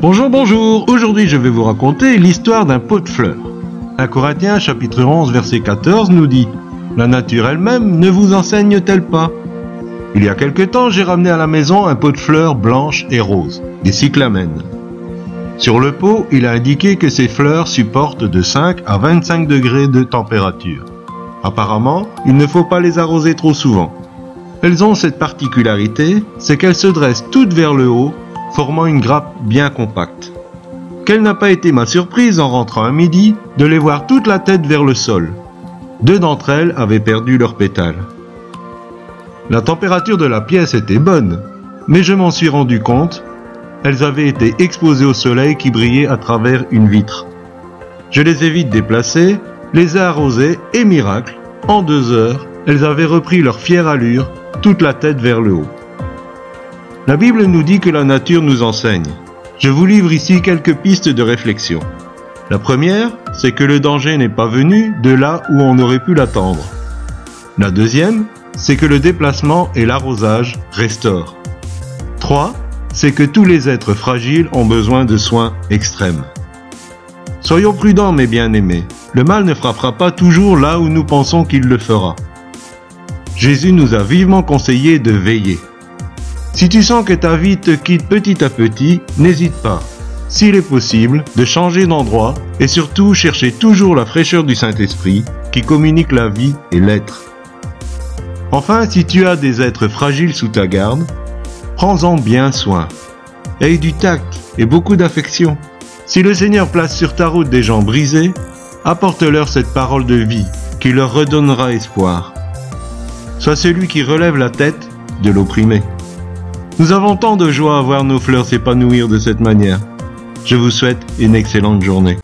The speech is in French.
Bonjour, bonjour. Aujourd'hui, je vais vous raconter l'histoire d'un pot de fleurs. 1 Corinthiens chapitre 11 verset 14 nous dit La nature elle-même ne vous enseigne-t-elle pas? Il y a quelque temps, j'ai ramené à la maison un pot de fleurs blanches et roses, des cyclamènes. Sur le pot, il a indiqué que ces fleurs supportent de 5 à 25 degrés de température. Apparemment, il ne faut pas les arroser trop souvent. Elles ont cette particularité, c'est qu'elles se dressent toutes vers le haut formant une grappe bien compacte. Quelle n'a pas été ma surprise en rentrant à midi de les voir toute la tête vers le sol. Deux d'entre elles avaient perdu leurs pétales. La température de la pièce était bonne, mais je m'en suis rendu compte, elles avaient été exposées au soleil qui brillait à travers une vitre. Je les ai vite déplacées, les ai arrosées et miracle, en deux heures, elles avaient repris leur fière allure, toute la tête vers le haut. La Bible nous dit que la nature nous enseigne. Je vous livre ici quelques pistes de réflexion. La première, c'est que le danger n'est pas venu de là où on aurait pu l'attendre. La deuxième, c'est que le déplacement et l'arrosage restaurent. 3. C'est que tous les êtres fragiles ont besoin de soins extrêmes. Soyons prudents mes bien-aimés, le mal ne frappera pas toujours là où nous pensons qu'il le fera. Jésus nous a vivement conseillé de veiller. Si tu sens que ta vie te quitte petit à petit, n'hésite pas, s'il est possible, de changer d'endroit et surtout chercher toujours la fraîcheur du Saint-Esprit qui communique la vie et l'être. Enfin, si tu as des êtres fragiles sous ta garde, prends-en bien soin. Aie du tact et beaucoup d'affection. Si le Seigneur place sur ta route des gens brisés, apporte-leur cette parole de vie qui leur redonnera espoir. Sois celui qui relève la tête de l'opprimé. Nous avons tant de joie à voir nos fleurs s'épanouir de cette manière. Je vous souhaite une excellente journée.